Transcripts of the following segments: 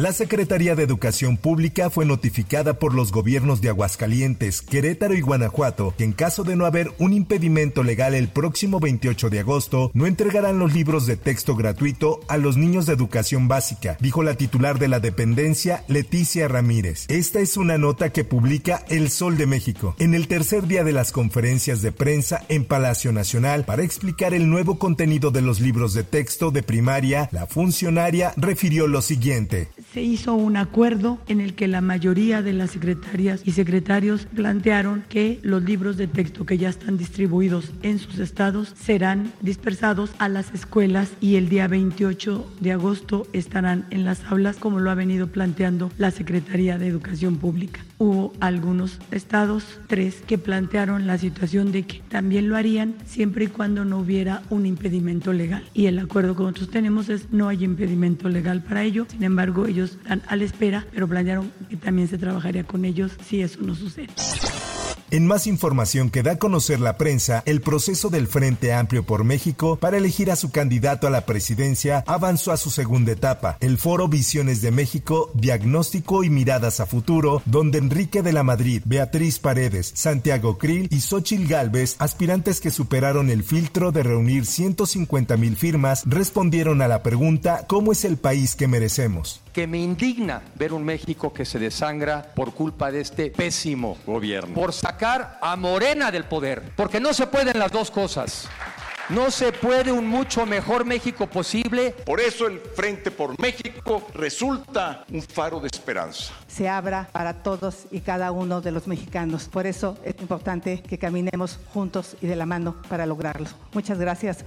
La Secretaría de Educación Pública fue notificada por los gobiernos de Aguascalientes, Querétaro y Guanajuato que en caso de no haber un impedimento legal el próximo 28 de agosto, no entregarán los libros de texto gratuito a los niños de educación básica, dijo la titular de la dependencia, Leticia Ramírez. Esta es una nota que publica El Sol de México en el tercer día de las conferencias de prensa en Palacio Nacional para explicar el nuevo contenido de los libros de texto de primaria. La funcionaria refirió lo siguiente se hizo un acuerdo en el que la mayoría de las secretarias y secretarios plantearon que los libros de texto que ya están distribuidos en sus estados serán dispersados a las escuelas y el día 28 de agosto estarán en las aulas como lo ha venido planteando la Secretaría de Educación Pública. Hubo algunos estados, tres, que plantearon la situación de que también lo harían siempre y cuando no hubiera un impedimento legal. Y el acuerdo que nosotros tenemos es no hay impedimento legal para ello. Sin embargo, ellos están a la espera, pero plantearon que también se trabajaría con ellos si eso no sucede. En más información que da a conocer la prensa, el proceso del Frente Amplio por México para elegir a su candidato a la presidencia avanzó a su segunda etapa, el foro Visiones de México, Diagnóstico y Miradas a Futuro, donde Enrique de la Madrid, Beatriz Paredes, Santiago Krill y Xochil Gálvez, aspirantes que superaron el filtro de reunir 150 mil firmas, respondieron a la pregunta ¿Cómo es el país que merecemos? Que me indigna ver un México que se desangra por culpa de este pésimo gobierno. Por sacar a Morena del poder. Porque no se pueden las dos cosas. No se puede un mucho mejor México posible. Por eso el Frente por México resulta un faro de esperanza. Se abra para todos y cada uno de los mexicanos. Por eso es importante que caminemos juntos y de la mano para lograrlo. Muchas gracias.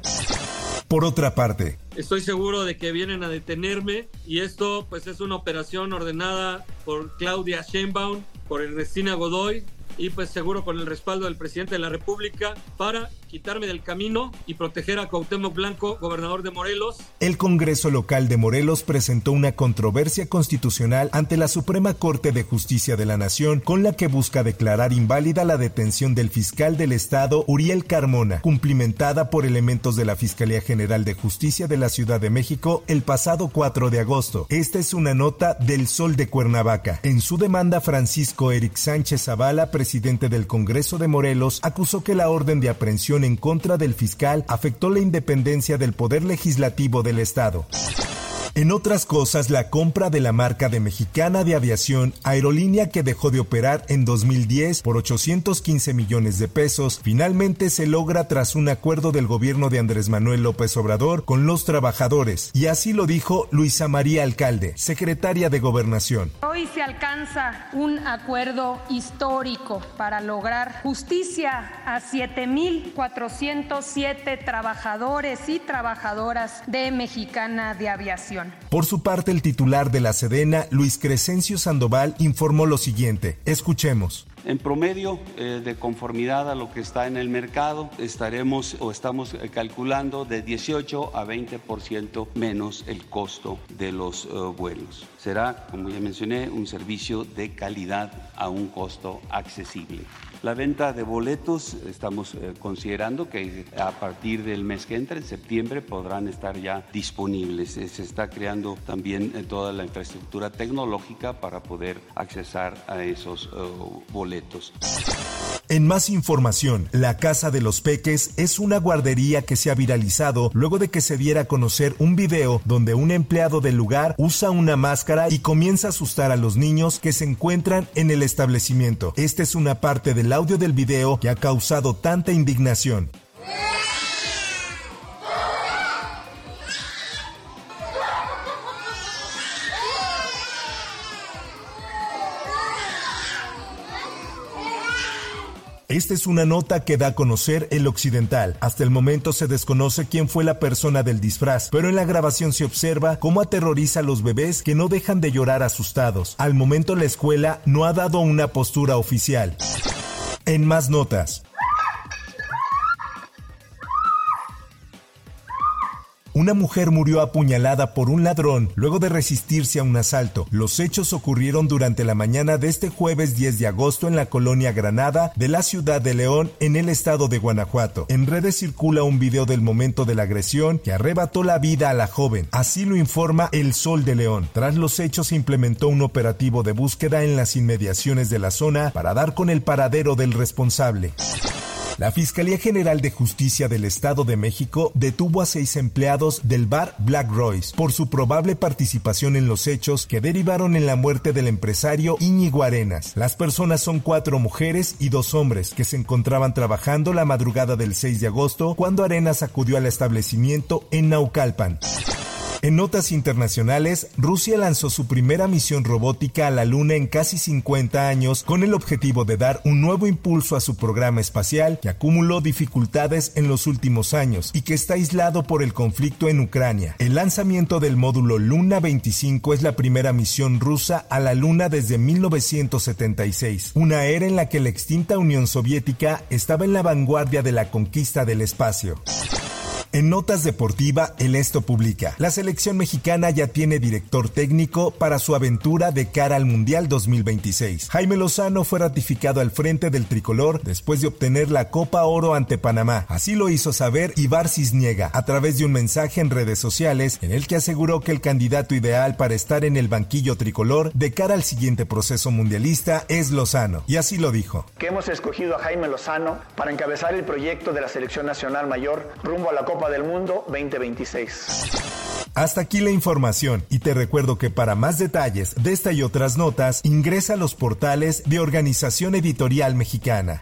Por otra parte, estoy seguro de que vienen a detenerme y esto pues es una operación ordenada por Claudia Sheinbaum, por Ernestina Godoy y pues seguro con el respaldo del presidente de la República para quitarme del camino y proteger a Cuauhtémoc Blanco, gobernador de Morelos. El Congreso local de Morelos presentó una controversia constitucional ante la Suprema Corte de Justicia de la Nación con la que busca declarar inválida la detención del fiscal del Estado Uriel Carmona, cumplimentada por elementos de la Fiscalía General de Justicia de la Ciudad de México el pasado 4 de agosto. Esta es una nota del Sol de Cuernavaca. En su demanda, Francisco Eric Sánchez Zavala, presidente del Congreso de Morelos, acusó que la orden de aprehensión en contra del fiscal afectó la independencia del poder legislativo del Estado. En otras cosas, la compra de la marca de Mexicana de Aviación, aerolínea que dejó de operar en 2010 por 815 millones de pesos, finalmente se logra tras un acuerdo del gobierno de Andrés Manuel López Obrador con los trabajadores. Y así lo dijo Luisa María Alcalde, secretaria de Gobernación. Hoy se alcanza un acuerdo histórico para lograr justicia a 7.407 trabajadores y trabajadoras de Mexicana de Aviación. Por su parte, el titular de la Sedena, Luis Crescencio Sandoval, informó lo siguiente. Escuchemos. En promedio, eh, de conformidad a lo que está en el mercado, estaremos o estamos eh, calculando de 18 a 20% menos el costo de los eh, vuelos. Será, como ya mencioné, un servicio de calidad a un costo accesible. La venta de boletos, estamos considerando que a partir del mes que entra, en septiembre, podrán estar ya disponibles. Se está creando también toda la infraestructura tecnológica para poder accesar a esos boletos. En más información, la Casa de los Peques es una guardería que se ha viralizado luego de que se diera a conocer un video donde un empleado del lugar usa una máscara y comienza a asustar a los niños que se encuentran en el establecimiento. Esta es una parte del audio del video que ha causado tanta indignación. Esta es una nota que da a conocer el occidental. Hasta el momento se desconoce quién fue la persona del disfraz, pero en la grabación se observa cómo aterroriza a los bebés que no dejan de llorar asustados. Al momento la escuela no ha dado una postura oficial. En más notas. Una mujer murió apuñalada por un ladrón luego de resistirse a un asalto. Los hechos ocurrieron durante la mañana de este jueves 10 de agosto en la colonia Granada de la ciudad de León, en el estado de Guanajuato. En redes circula un video del momento de la agresión que arrebató la vida a la joven. Así lo informa El Sol de León. Tras los hechos se implementó un operativo de búsqueda en las inmediaciones de la zona para dar con el paradero del responsable. La Fiscalía General de Justicia del Estado de México detuvo a seis empleados del bar Black Royce por su probable participación en los hechos que derivaron en la muerte del empresario Íñigo Arenas. Las personas son cuatro mujeres y dos hombres que se encontraban trabajando la madrugada del 6 de agosto cuando Arenas acudió al establecimiento en Naucalpan. En notas internacionales, Rusia lanzó su primera misión robótica a la Luna en casi 50 años con el objetivo de dar un nuevo impulso a su programa espacial que acumuló dificultades en los últimos años y que está aislado por el conflicto en Ucrania. El lanzamiento del módulo Luna 25 es la primera misión rusa a la Luna desde 1976, una era en la que la extinta Unión Soviética estaba en la vanguardia de la conquista del espacio. En Notas Deportiva, el Esto publica, la selección mexicana ya tiene director técnico para su aventura de cara al Mundial 2026. Jaime Lozano fue ratificado al frente del tricolor después de obtener la Copa Oro ante Panamá. Así lo hizo saber Ibar Cisniega a través de un mensaje en redes sociales en el que aseguró que el candidato ideal para estar en el banquillo tricolor de cara al siguiente proceso mundialista es Lozano. Y así lo dijo. Que hemos escogido a Jaime Lozano para encabezar el proyecto de la selección nacional mayor rumbo a la Copa del Mundo 2026. Hasta aquí la información y te recuerdo que para más detalles de esta y otras notas ingresa a los portales de Organización Editorial Mexicana.